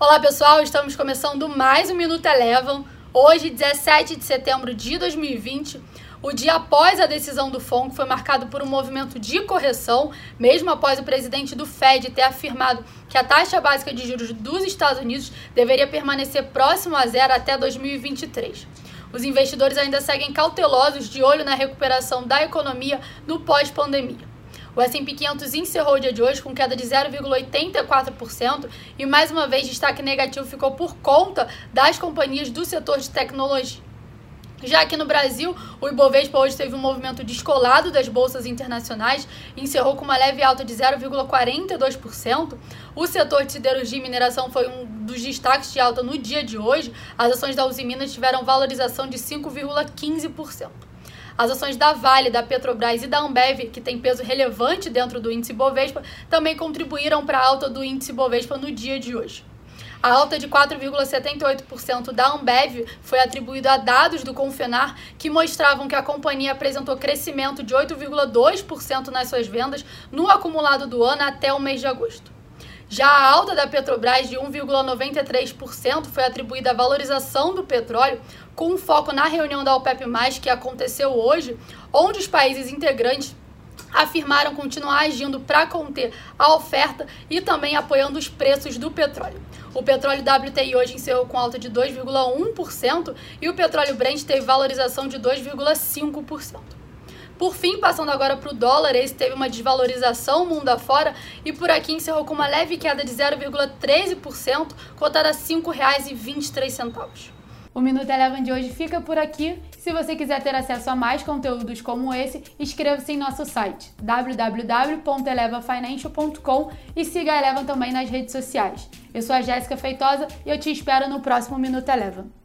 Olá pessoal, estamos começando mais um Minuto Elevam. Hoje, 17 de setembro de 2020, o dia após a decisão do FONC foi marcado por um movimento de correção, mesmo após o presidente do Fed ter afirmado que a taxa básica de juros dos Estados Unidos deveria permanecer próximo a zero até 2023. Os investidores ainda seguem cautelosos de olho na recuperação da economia no pós-pandemia. O S&P 500 encerrou o dia de hoje com queda de 0,84% e mais uma vez destaque negativo ficou por conta das companhias do setor de tecnologia. Já aqui no Brasil, o Ibovespa hoje teve um movimento descolado das bolsas internacionais encerrou com uma leve alta de 0,42%. O setor de siderurgia e mineração foi um dos destaques de alta no dia de hoje. As ações da Uzi Minas tiveram valorização de 5,15%. As ações da Vale, da Petrobras e da Ambev, que tem peso relevante dentro do índice Bovespa, também contribuíram para a alta do índice Bovespa no dia de hoje. A alta de 4,78% da Ambev foi atribuída a dados do Confenar que mostravam que a companhia apresentou crescimento de 8,2% nas suas vendas no acumulado do ano até o mês de agosto. Já a alta da Petrobras de 1,93% foi atribuída à valorização do petróleo, com foco na reunião da OPEP+, que aconteceu hoje, onde os países integrantes afirmaram continuar agindo para conter a oferta e também apoiando os preços do petróleo. O petróleo WTI hoje encerrou com alta de 2,1% e o petróleo Brent teve valorização de 2,5%. Por fim, passando agora para o dólar, esse teve uma desvalorização mundo afora e por aqui encerrou com uma leve queda de 0,13%, cotada a R$ 5,23. O Minuto Eleven de hoje fica por aqui. Se você quiser ter acesso a mais conteúdos como esse, inscreva-se em nosso site www.elevafinancial.com e siga a Eleven também nas redes sociais. Eu sou a Jéssica Feitosa e eu te espero no próximo Minuto Eleven.